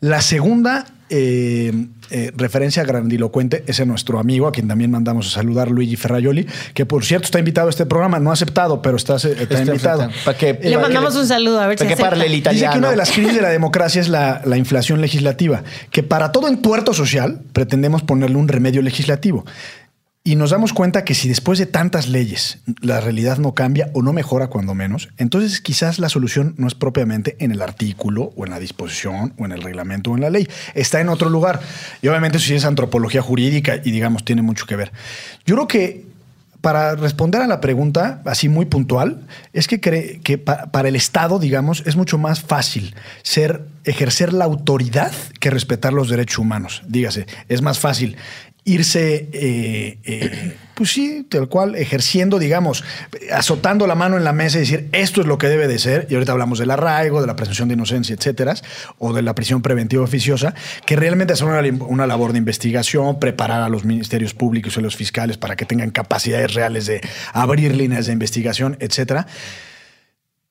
La segunda eh, eh, referencia grandilocuente es en nuestro amigo, a quien también mandamos a saludar, Luigi Ferraioli, que por cierto está invitado a este programa, no ha aceptado, pero está, está invitado. Para que, Le mandamos un saludo a ver si para que acepta. parle el italiano. Dice que una de las crisis de la democracia es la, la inflación legislativa, que para todo entuerto social pretendemos ponerle un remedio legislativo. Y nos damos cuenta que si después de tantas leyes la realidad no cambia o no mejora cuando menos, entonces quizás la solución no es propiamente en el artículo o en la disposición o en el reglamento o en la ley, está en otro lugar. Y obviamente eso sí es antropología jurídica y digamos tiene mucho que ver. Yo creo que para responder a la pregunta así muy puntual, es que que pa- para el Estado, digamos, es mucho más fácil ser, ejercer la autoridad que respetar los derechos humanos. Dígase, es más fácil irse, eh, eh, pues sí, tal cual, ejerciendo, digamos, azotando la mano en la mesa y decir esto es lo que debe de ser. Y ahorita hablamos del arraigo, de la presunción de inocencia, etcétera, o de la prisión preventiva oficiosa, que realmente hacer una, una labor de investigación, preparar a los ministerios públicos y a los fiscales para que tengan capacidades reales de abrir líneas de investigación, etcétera.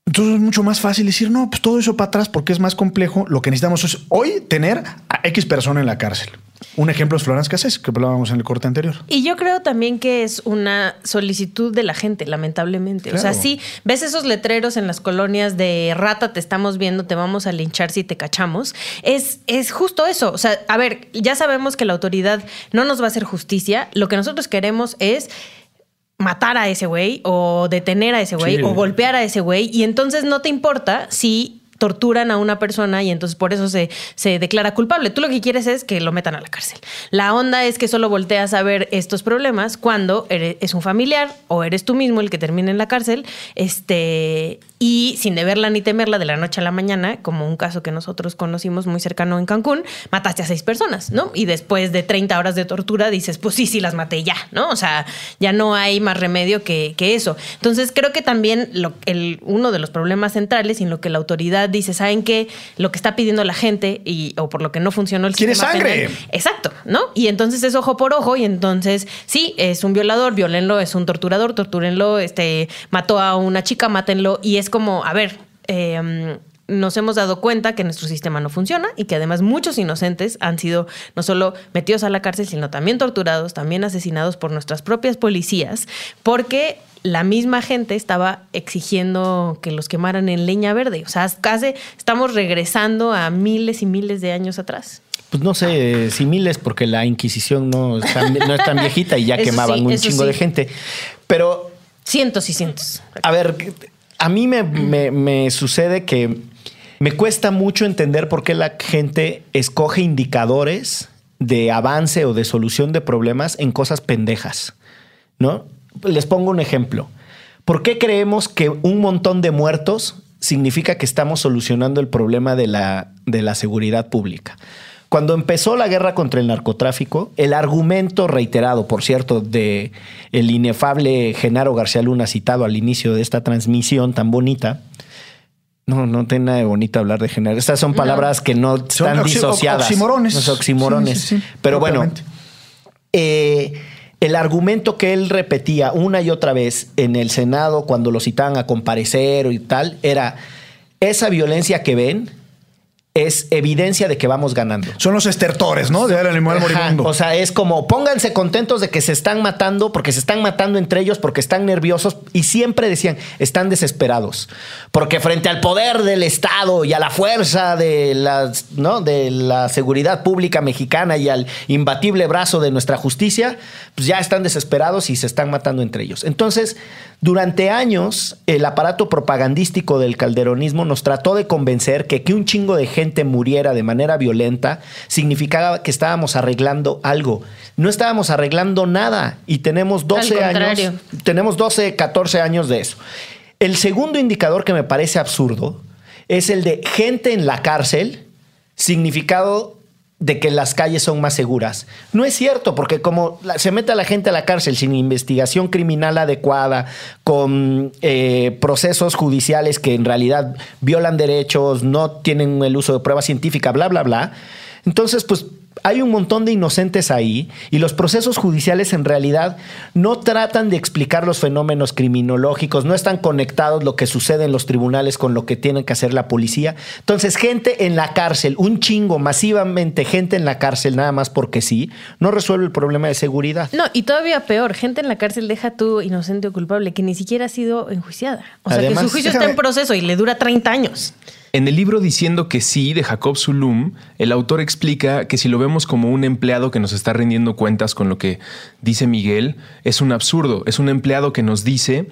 Entonces es mucho más fácil decir, no, pues todo eso para atrás porque es más complejo. Lo que necesitamos es hoy tener a X persona en la cárcel. Un ejemplo es Florence Cassés, que hablábamos en el corte anterior. Y yo creo también que es una solicitud de la gente, lamentablemente. O sea, sí, ves esos letreros en las colonias de rata, te estamos viendo, te vamos a linchar si te cachamos. Es, es justo eso. O sea, a ver, ya sabemos que la autoridad no nos va a hacer justicia. Lo que nosotros queremos es matar a ese güey o detener a ese güey Sí. o golpear a ese güey y entonces no te importa si torturan a una persona y entonces por eso se, se declara culpable. Tú lo que quieres es que lo metan a la cárcel. La onda es que solo volteas a ver estos problemas cuando eres- es un familiar o eres tú mismo el que termina en la cárcel. Este, y sin deberla ni temerla de la noche a la mañana, como un caso que nosotros conocimos muy cercano en Cancún, mataste a seis personas, ¿no? Y después de 30 horas de tortura dices, pues sí, sí, las maté ya, ¿no? O sea, ya no hay más remedio que, que eso. Entonces creo que también lo, el, uno de los problemas centrales en lo que la autoridad dice, ¿saben qué? Lo que está pidiendo la gente y, o por lo que no funcionó el ¿Quiere sistema sangre? penal- Exacto, ¿no? Y entonces es ojo por ojo y entonces sí, es un violador, violenlo, es un torturador, tortúrenlo, este, mató a una chica, mátenlo y es como, a ver, eh, nos hemos dado cuenta que nuestro sistema no funciona y que además muchos inocentes han sido no solo metidos a la cárcel, sino también torturados, también asesinados por nuestras propias policías, porque la misma gente estaba exigiendo que los quemaran en leña verde. O sea, casi estamos regresando a miles y miles de años atrás. Pues no sé si miles, porque la Inquisición no es tan, no es tan viejita y ya quemaban sí, un chingo sí. de gente. Pero Cientos y cientos. A ver, a mí me, me- me sucede que me cuesta mucho entender por qué la gente escoge indicadores de avance o de solución de problemas en cosas pendejas, ¿no? Les pongo un ejemplo. ¿Por qué creemos que un montón de muertos significa que estamos solucionando el problema de la, de la seguridad pública? Cuando empezó la guerra contra el narcotráfico, el argumento reiterado, por cierto, de el inefable Genaro García Luna citado al inicio de esta transmisión tan bonita, no, no tiene nada de bonito hablar de Genaro. Estas son palabras que no están oxi- disociadas. oximorones. Los oximorones. Sí, sí, sí, Pero bueno, eh, el argumento que él repetía una y otra vez en el Senado cuando lo citaban a comparecer y tal, era esa violencia que ven es evidencia de que vamos ganando. Son los estertores, ¿no? De animal Ajá, moribundo. O sea, es como pónganse contentos de que se están matando, porque se están matando entre ellos, porque están nerviosos y siempre decían, están desesperados. Porque frente al poder del Estado y a la fuerza de, las, ¿no? de la seguridad pública mexicana y al imbatible brazo de nuestra justicia, pues ya están desesperados y se están matando entre ellos. Entonces, durante años, el aparato propagandístico del calderonismo nos trató de convencer que que un chingo de gente muriera de manera violenta significaba que estábamos arreglando algo. No estábamos arreglando nada y tenemos 12 Al contrario. años, tenemos 12, 14 años de eso. El segundo indicador que me parece absurdo es el de gente en la cárcel, significado de que las calles son más seguras. No es cierto, porque como se mete a la gente a la cárcel sin investigación criminal adecuada, con eh, procesos judiciales que en realidad violan derechos, no tienen el uso de prueba científica, bla, bla, bla, entonces pues hay un montón de inocentes ahí y los procesos judiciales en realidad no tratan de explicar los fenómenos criminológicos, no están conectados lo que sucede en los tribunales con lo que tiene que hacer la policía. Entonces, gente en la cárcel, un chingo, masivamente gente en la cárcel, nada más porque sí, no resuelve el problema de seguridad. No, y todavía peor, gente en la cárcel deja tú inocente o culpable que ni siquiera ha sido enjuiciada. O sea, que su juicio está en proceso y le dura 30 años. En el libro Diciendo que sí de Jacob Zulum, el autor explica que si lo vemos como un empleado que nos está rindiendo cuentas con lo que dice Miguel, es un absurdo. Es un empleado que nos dice,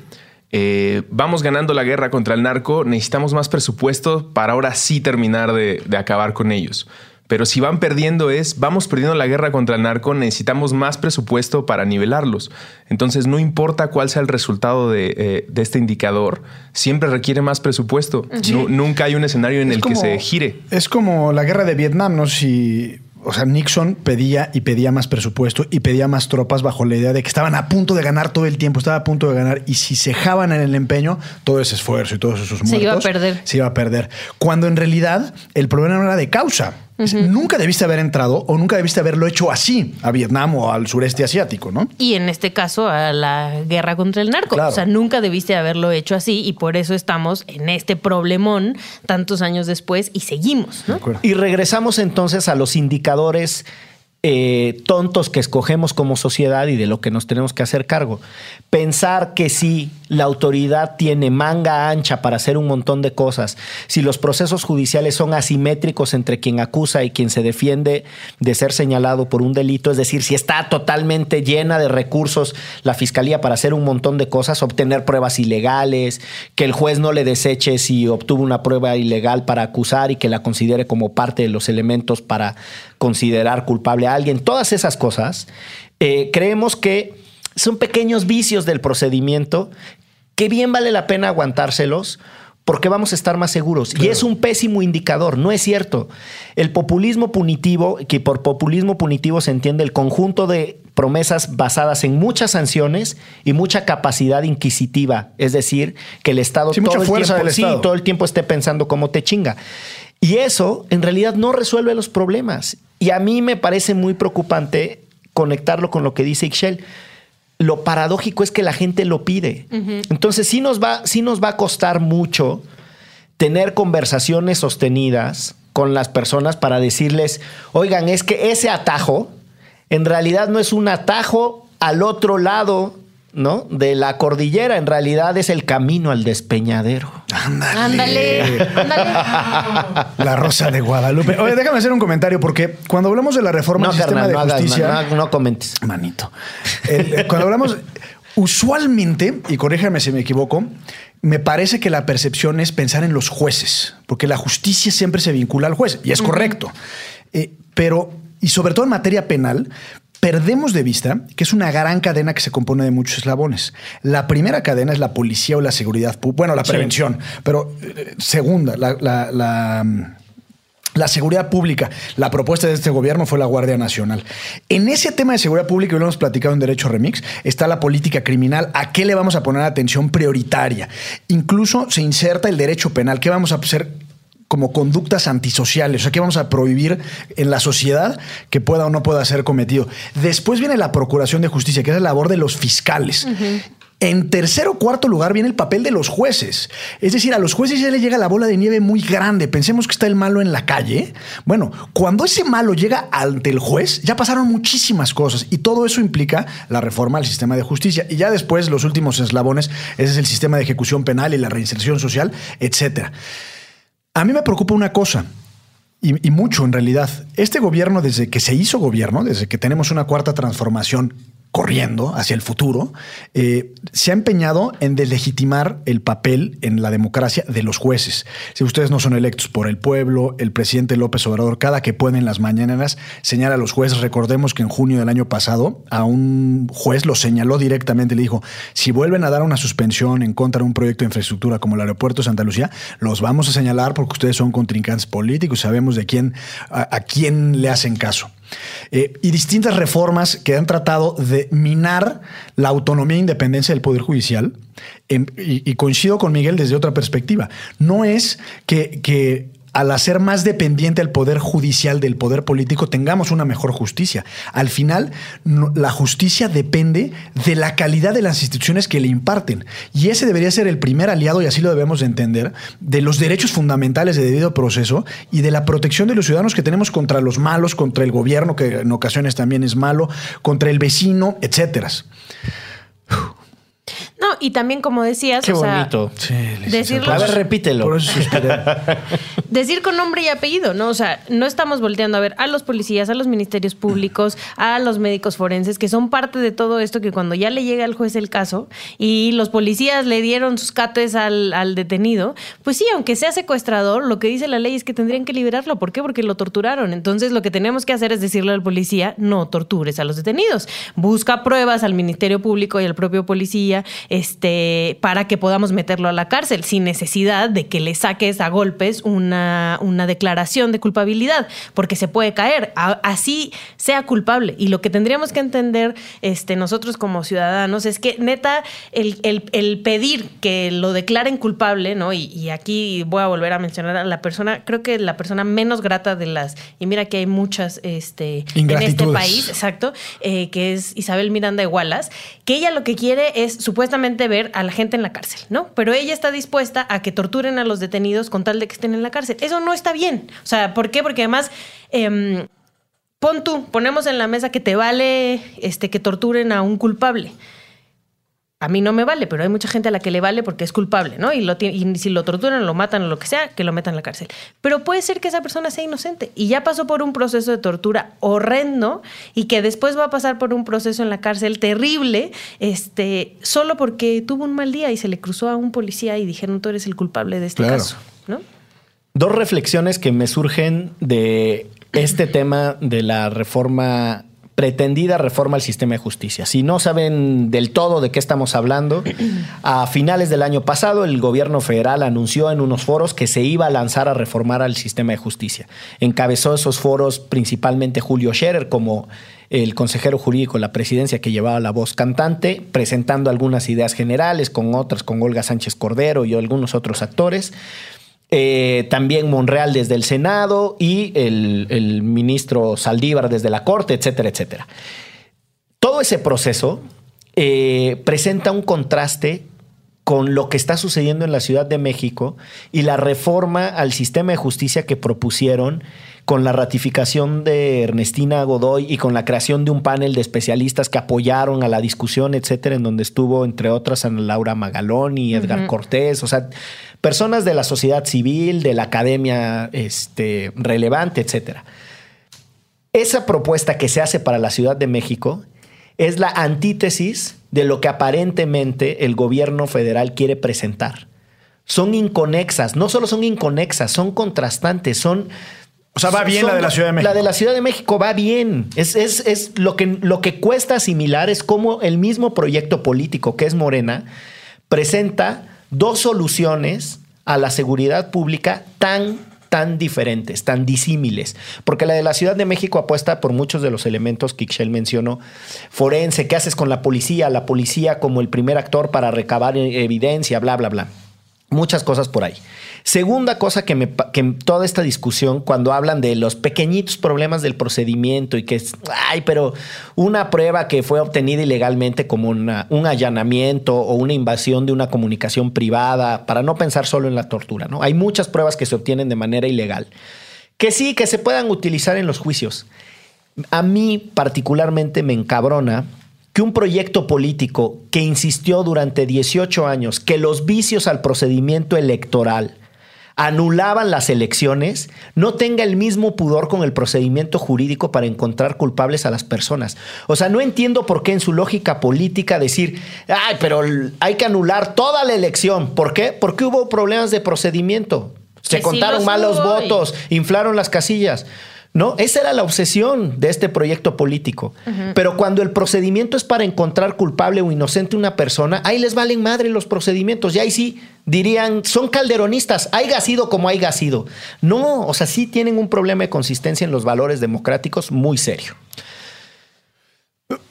eh, vamos ganando la guerra contra el narco, necesitamos más presupuesto para ahora sí terminar de, de acabar con ellos. Pero si van perdiendo es, vamos perdiendo la guerra contra el narco, necesitamos más presupuesto para nivelarlos. Entonces no importa cuál sea el resultado de, eh, de este indicador, siempre requiere más presupuesto. Nu- nunca hay un escenario en Es el como- que se gire. Es como la guerra de Vietnam, no si. O sea, Nixon pedía y pedía más presupuesto y pedía más tropas bajo la idea de que estaban a punto de ganar todo el tiempo, estaba a punto de ganar y si se dejaban en el empeño, todo ese esfuerzo y todos esos muertos Se iba a perder. Se iba a perder. Cuando en realidad el problema no era de causa. Nunca debiste haber entrado o nunca debiste haberlo hecho así a Vietnam o al sureste asiático, ¿no? Y en este caso a la guerra contra el narco. Claro. O sea, nunca debiste haberlo hecho así y por eso estamos en este problemón tantos años después y seguimos, ¿no? Y regresamos entonces a los indicadores eh, tontos que escogemos como sociedad y de lo que nos tenemos que hacer cargo. Pensar que si la autoridad tiene manga ancha para hacer un montón de cosas, si los procesos judiciales son asimétricos entre quien acusa y quien se defiende de ser señalado por un delito, es decir, si está totalmente llena de recursos la fiscalía para hacer un montón de cosas, obtener pruebas ilegales, que el juez no le deseche si obtuvo una prueba ilegal para acusar y que la considere como parte de los elementos para considerar culpable a alguien, todas esas cosas, eh, creemos que son pequeños vicios del procedimiento que bien vale la pena aguantárselos porque vamos a estar más seguros. Y es un pésimo indicador, no es cierto. El populismo punitivo, que por populismo punitivo se entiende el conjunto de promesas basadas en muchas sanciones y mucha capacidad inquisitiva, es decir, que el Estado, todo, el tiempo, sí, todo el tiempo esté pensando cómo te chinga. Y eso en realidad no resuelve los problemas. Y a mí me parece muy preocupante conectarlo con lo que dice Ixchel lo paradójico es que la gente lo pide. Entonces sí nos, va, sí nos va a costar mucho tener conversaciones sostenidas con las personas para decirles, oigan, es que ese atajo en realidad no es un atajo al otro lado ¿no? De la cordillera, en realidad es el camino al despeñadero. Ándale. Ándale. La rosa de Guadalupe. Oye, déjame hacer un comentario, porque cuando hablamos de la reforma del sistema de justicia. no, comentes. Manito. cuando hablamos. Usualmente, y corríjame si me equivoco, me parece que la percepción es pensar en los jueces, porque la justicia siempre se vincula al juez, y es correcto. Eh, pero, y sobre todo en materia penal, perdemos de vista que es una gran cadena que se compone de muchos eslabones. La primera cadena es la policía o la seguridad pública, bueno, la prevención, pero eh, segunda, la, la seguridad pública. La propuesta de este gobierno fue la Guardia Nacional. En ese tema de seguridad pública, y lo hemos platicado en Derecho Remix, está la política criminal. ¿A qué le vamos a poner atención prioritaria? Incluso se inserta el derecho penal. ¿Qué vamos a hacer como conductas antisociales, o sea, que vamos a prohibir en la sociedad que pueda o no pueda ser cometido. Después viene la Procuración de Justicia, que es la labor de los fiscales. En tercer o cuarto lugar viene el papel de los jueces. Es decir, a los jueces ya le llega la bola de nieve muy grande. Pensemos que está el malo en la calle. Bueno, cuando ese malo llega ante el juez, ya pasaron muchísimas cosas y todo eso implica la reforma al sistema de justicia. Y ya después, los últimos eslabones, ese es el sistema de ejecución penal y la reinserción social, etcétera. A mí me preocupa una cosa, y, mucho en realidad. Este gobierno, desde que se hizo gobierno, desde que tenemos una cuarta transformación corriendo hacia el futuro, eh, se ha empeñado en deslegitimar el papel en la democracia de los jueces. Si ustedes no son electos por el pueblo, el presidente López Obrador, cada que puede en las mañanas, señala a los jueces. Recordemos que en junio del año pasado a un juez lo señaló directamente, le dijo, si vuelven a dar una suspensión en contra de un proyecto de infraestructura como el aeropuerto de Santa Lucía, los vamos a señalar porque ustedes son contrincantes políticos, sabemos de quién, a quién le hacen caso. Eh, y distintas reformas que han tratado de minar la autonomía e independencia del Poder Judicial. y, y, coincido con Miguel desde otra perspectiva. No es que, que al hacer más dependiente el poder judicial del poder político, tengamos una mejor justicia. Al final, la justicia depende de la calidad de las instituciones que le imparten. Y ese debería ser el primer aliado, y así lo debemos de entender, de los derechos fundamentales de debido proceso y de la protección de los ciudadanos que tenemos contra los malos, contra el gobierno, que en ocasiones también es malo, contra el vecino, etcétera. No, y también como decías, Qué bonito. decirlo. A ver, repítelo. decir con nombre y apellido, ¿no? O sea, no estamos volteando a ver a los policías, a los ministerios públicos, a los médicos forenses, que son parte de todo esto que cuando ya le llega al juez el caso y los policías le dieron sus cates al, al detenido, pues sí, aunque sea secuestrador, lo que dice la ley es que tendrían que liberarlo. ¿Por qué? Porque lo torturaron. Entonces, lo que tenemos que hacer es decirle al policía, no tortures a los detenidos. Busca pruebas al Ministerio Público y al propio policía este, para que podamos meterlo a la cárcel sin necesidad de que le saques a golpes una, una declaración de culpabilidad, porque se puede caer, así sea culpable. Y lo que tendríamos que entender este, nosotros como ciudadanos es que neta, el, el, pedir que lo declaren culpable, ¿no? Y, aquí voy a volver a mencionar a la persona, creo que la persona menos grata de las, y mira que hay muchas este, en este país, exacto, eh, que es Isabel Miranda de Wallace, que ella lo que quiere es supuestamente ver a la gente en la cárcel, ¿no? Pero ella está dispuesta a que torturen a los detenidos con tal de que estén en la cárcel. Eso no está bien. O sea, ¿por qué? Porque además... Em, pon tú, ponemos en la mesa que te vale este, que torturen a un culpable a mí no me vale, pero hay mucha gente a la que le vale porque es culpable, ¿no? Y, lo y si lo torturan, lo matan o lo que sea, que lo metan en la cárcel. Pero puede ser que esa persona sea inocente y ya pasó por un proceso de tortura horrendo y que después va a pasar por un proceso en la cárcel terrible, este, solo porque tuvo un mal día y se le cruzó a un policía y dijeron tú eres el culpable de este caso, ¿no? Dos reflexiones que me surgen de este tema de la reforma pretendida reforma al sistema de justicia. Si no saben del todo de qué estamos hablando, a finales del año pasado el gobierno federal anunció en unos foros que se iba a lanzar a reformar al sistema de justicia. Encabezó esos foros principalmente Julio Scherer como el consejero jurídico de la presidencia que llevaba la voz cantante, presentando algunas ideas generales con otras, con Olga Sánchez Cordero y algunos otros actores. Eh, también Monreal desde el Senado y el, ministro Saldívar desde la Corte, etcétera, etcétera. Todo ese proceso eh, presenta un contraste con lo que está sucediendo en la Ciudad de México y la reforma al sistema de justicia que propusieron con la ratificación de Ernestina Godoy y con la creación de un panel de especialistas que apoyaron a la discusión, etcétera, en donde estuvo, entre otras, Ana Laura Magalón y Edgar Cortés. O sea, personas de la sociedad civil, de la academia este, relevante, etc. Esa propuesta que se hace para la Ciudad de México es la antítesis de lo que aparentemente el gobierno federal quiere presentar. Son inconexas, no solo son inconexas, son contrastantes, son... O sea, va bien la de la Ciudad de México. La de la Ciudad de México va bien. Es, es, lo, que, lo que cuesta asimilar es cómo el mismo proyecto político que es Morena presenta dos soluciones a la seguridad pública tan tan diferentes, tan disímiles, porque la de la Ciudad de México apuesta por muchos de los elementos que Ixchel mencionó, forense, ¿qué haces con la policía? La policía como el primer actor para recabar evidencia, bla, bla, bla. Muchas cosas por ahí. Segunda cosa que, me, que toda esta discusión, cuando hablan de los pequeñitos problemas del procedimiento y que es, ay, pero una prueba que fue obtenida ilegalmente como un allanamiento o una invasión de una comunicación privada, para no pensar solo en la tortura, ¿no? Hay muchas pruebas que se obtienen de manera ilegal, que sí, que se puedan utilizar en los juicios. A mí particularmente me encabrona que un proyecto político que insistió durante 18 años que los vicios al procedimiento electoral anulaban las elecciones, no tenga el mismo pudor con el procedimiento jurídico para encontrar culpables a las personas. O sea, no entiendo por qué en su lógica política decir, ay, pero hay que anular toda la elección. ¿Por qué? Porque hubo problemas de procedimiento. Se contaron mal los votos, inflaron las casillas. ¿No? Esa era la obsesión de este proyecto político. Pero cuando el procedimiento es para encontrar culpable o inocente una persona, ahí les valen madre los procedimientos. Y ahí sí dirían, son calderonistas, haya sido como haya sido. No, o sea, sí tienen un problema de consistencia en los valores democráticos muy serio.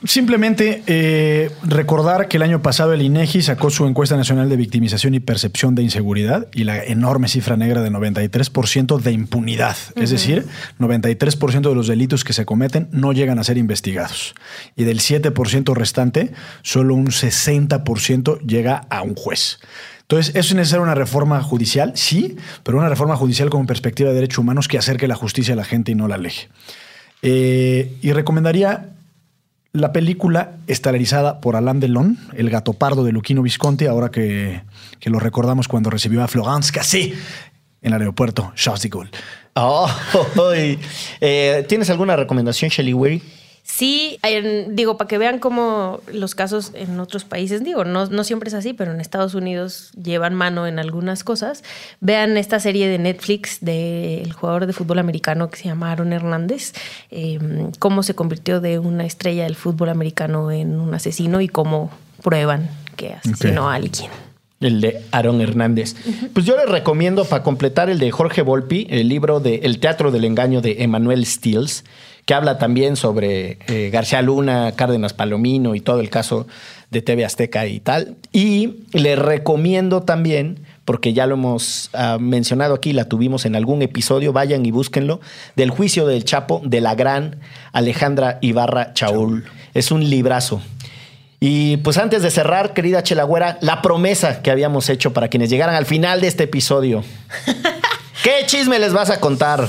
Simplemente eh, recordar que el año pasado el INEGI sacó su encuesta nacional de victimización y percepción de inseguridad y la enorme cifra negra de 93% de impunidad. Es decir, 93% de los delitos que se cometen no llegan a ser investigados. Y del 7% restante, solo un 60% llega a un juez. Entonces, ¿es necesaria una reforma judicial? Sí, pero una reforma judicial con perspectiva de derechos humanos que acerque la justicia a la gente y no la aleje. Eh, y recomendaría la película estelarizada por Alain Delon, el gato pardo de Luquino Visconti, ahora que, lo recordamos cuando recibió a Florence Cassé en el aeropuerto Charles de Gaulle. Oh, ¿Tienes alguna recomendación, Shelly Weary? Sí, digo, para que vean cómo los casos en otros países, digo, no, no siempre es así, pero en Estados Unidos llevan mano en algunas cosas. Vean esta serie de Netflix del jugador de fútbol americano que se llama Aaron Hernández, em, cómo se convirtió de una estrella del fútbol americano en un asesino y cómo prueban que asesinó a alguien. El de Aaron Hernández. Pues yo les recomiendo para completar el de Jorge Volpi, el libro de El Teatro del Engaño de Emanuel Stills que habla también sobre eh, García Luna, Cárdenas Palomino y todo el caso de TV Azteca y tal. Y le recomiendo también, porque ya lo hemos ah, mencionado aquí, la tuvimos en algún episodio, vayan y búsquenlo, del juicio del Chapo de la gran Alejandra Ibarra Chaul. Es un librazo. Y pues antes de cerrar, querida Chelagüera, la promesa que habíamos hecho para quienes llegaran al final de este episodio. ¿Qué chisme les vas a contar?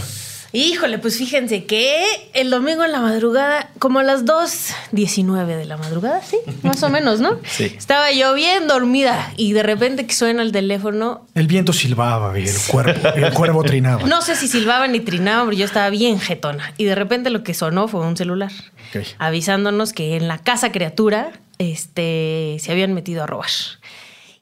Híjole, pues fíjense que el domingo en la madrugada, como a las 2.19 de la madrugada, sí, más o menos, ¿no? Sí. Estaba yo bien dormida y de repente que suena el teléfono. El viento silbaba y el cuerpo, el cuervo trinaba. No sé si silbaba ni trinaba, pero yo estaba bien jetona. Y de repente lo que sonó fue un celular avisándonos que en la casa criatura este, se habían metido a robar.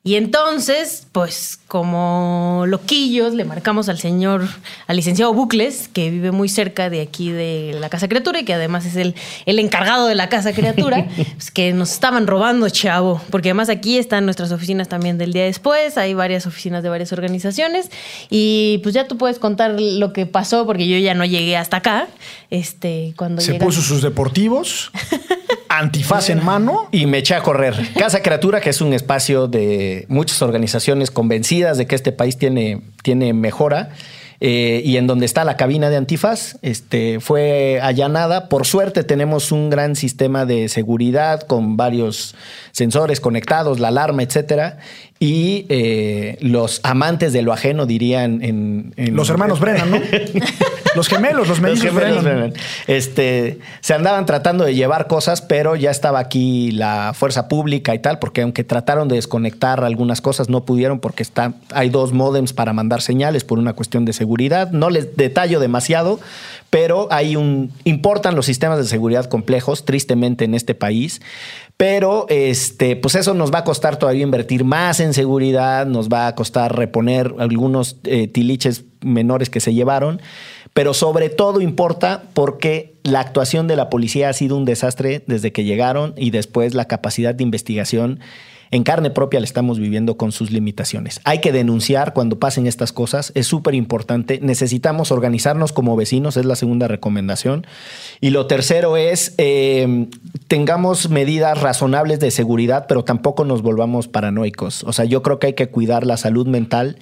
Y entonces, pues como loquillos, le marcamos al señor, al licenciado Bucles, que vive muy cerca de aquí de la Casa Criatura y que además es el, el encargado de la Casa Criatura, pues que nos estaban robando, chavo. Porque además aquí están nuestras oficinas también del día después, hay varias oficinas de varias organizaciones. Y pues ya tú puedes contar lo que pasó, porque yo ya no llegué hasta acá. Este, cuando Se llegan- puso sus deportivos, antifaz en mano. Y me eché a correr. Casa Criatura, que es un espacio de muchas organizaciones convencidas de que este país tiene, tiene mejora. eh, y en donde está la cabina de antifaz, este, fue allanada. Por suerte tenemos un gran sistema de seguridad con varios sensores conectados, la alarma, etcétera. Y eh, los amantes de lo ajeno dirían en, en- Los hermanos Brennan, ¿no? Los gemelos, los Los gemelos Brennan. Brennan. Este, se andaban tratando de llevar cosas, pero ya estaba aquí la fuerza pública y tal, porque aunque trataron de desconectar algunas cosas, no pudieron porque está, hay dos módems para mandar señales por una cuestión de seguridad. No les detallo demasiado, pero hay un, importan los sistemas de seguridad complejos, tristemente en este país. Pero este, pues eso nos va a costar todavía invertir más en seguridad, nos va a costar reponer algunos eh, tiliches menores que se llevaron, pero sobre todo importa porque la actuación de la policía ha sido un desastre desde que llegaron y después la capacidad de investigación en carne propia la estamos viviendo con sus limitaciones. Hay que denunciar cuando pasen estas cosas, es súper importante. Necesitamos organizarnos como vecinos, es la segunda recomendación. Y lo tercero es, eh, tengamos medidas razonables de seguridad, pero tampoco nos volvamos paranoicos. O sea, yo creo que hay que cuidar la salud mental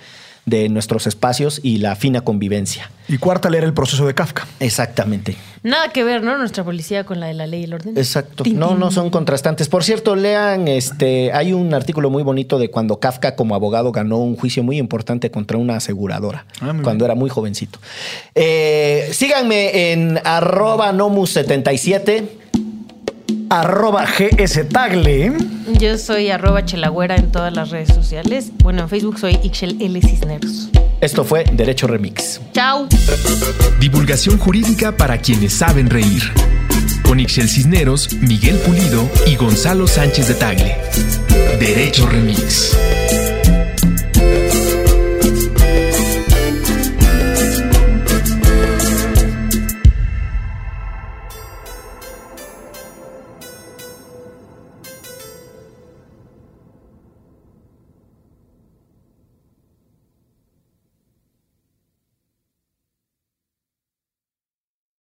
de nuestros espacios y la fina convivencia. Y cuarta, leer el proceso de Kafka. Exactamente. Nada que ver, ¿no? Nuestra policía con la de la ley y el orden. Exacto. Tin, No, tin. no son contrastantes. Por cierto, lean, este, hay un artículo muy bonito de cuando Kafka como abogado ganó un juicio muy importante contra una aseguradora, Ah, cuando era muy jovencito. Eh, síganme en arroba nomus77. Arroba GS Tagle. Yo soy arroba chelagüera en todas las redes sociales. Bueno, en Facebook soy Ixchel L. Cisneros. Esto fue Derecho Remix. Chao. Divulgación jurídica para quienes saben reír. Con Ixel Cisneros, Miguel Pulido y Gonzalo Sánchez de Tagle. Derecho Remix.